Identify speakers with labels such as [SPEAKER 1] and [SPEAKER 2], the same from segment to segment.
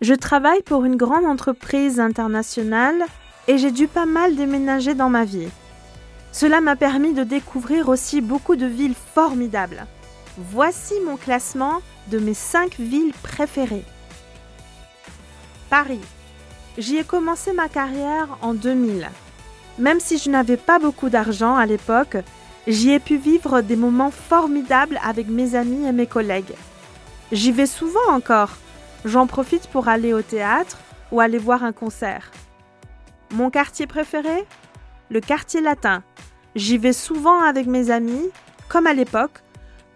[SPEAKER 1] Je travaille pour une grande entreprise internationale et j'ai dû pas mal déménager dans ma vie. Cela m'a permis de découvrir aussi beaucoup de villes formidables. Voici mon classement de mes 5 villes préférées. Paris. J'y ai commencé ma carrière en 2000. Même si je n'avais pas beaucoup d'argent à l'époque, j'y ai pu vivre des moments formidables avec mes amis et mes collègues. J'y vais souvent encore. J'en profite pour aller au théâtre ou aller voir un concert. Mon quartier préféré? Le quartier latin. J'y vais souvent avec mes amis, comme à l'époque,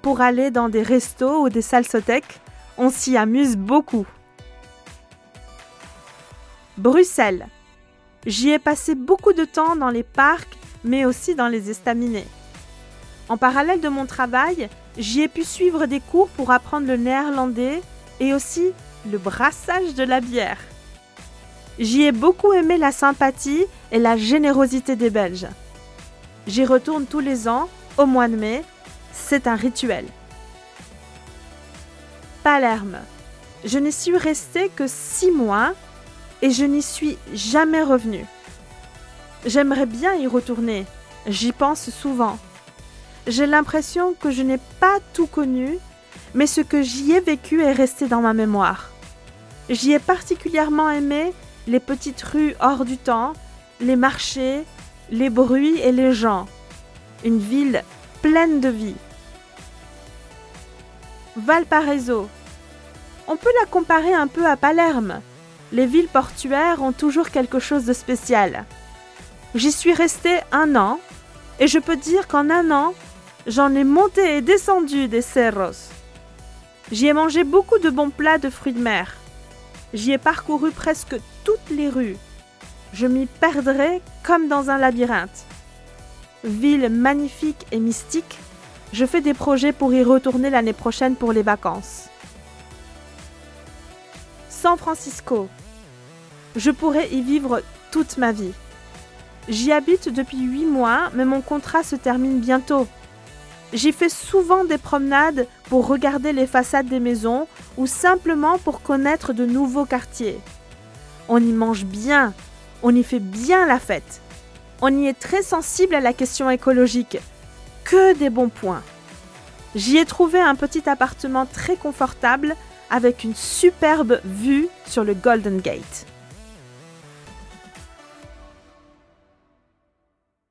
[SPEAKER 1] pour aller dans des restos ou des salsothèques. On s'y amuse beaucoup. Bruxelles. J'y ai passé beaucoup de temps dans les parcs, mais aussi dans les estaminets. En parallèle de mon travail, j'y ai pu suivre des cours pour apprendre le néerlandais et aussi le brassage de la bière. J'y ai beaucoup aimé la sympathie et la générosité des Belges. J'y retourne tous les ans, au mois de mai. C'est un rituel. Palerme. Je n'y suis restée que six mois et je n'y suis jamais revenue. J'aimerais bien y retourner. J'y pense souvent. J'ai l'impression que je n'ai pas tout connu, mais ce que j'y ai vécu est resté dans ma mémoire. J'y ai particulièrement aimé les petites rues hors du temps, les marchés, les bruits et les gens. Une ville pleine de vie. Valparaiso. On peut la comparer un peu à Palerme. Les villes portuaires ont toujours quelque chose de spécial. J'y suis restée un an et je peux dire qu'en un an, j'en ai monté et descendu des cerros. J'y ai mangé beaucoup de bons plats de fruits de mer. J'y ai parcouru presque toutes les rues. Je m'y perdrai comme dans un labyrinthe. Ville magnifique et mystique, je fais des projets pour y retourner l'année prochaine pour les vacances. San Francisco. Je pourrais y vivre toute ma vie. J'y habite depuis huit mois, mais mon contrat se termine bientôt. J'y fais souvent des promenades pour regarder les façades des maisons ou simplement pour connaître de nouveaux quartiers. On y mange bien, on y fait bien la fête. On y est très sensible à la question écologique. Que des bons points. J'y ai trouvé un petit appartement très confortable avec une superbe vue sur le Golden Gate.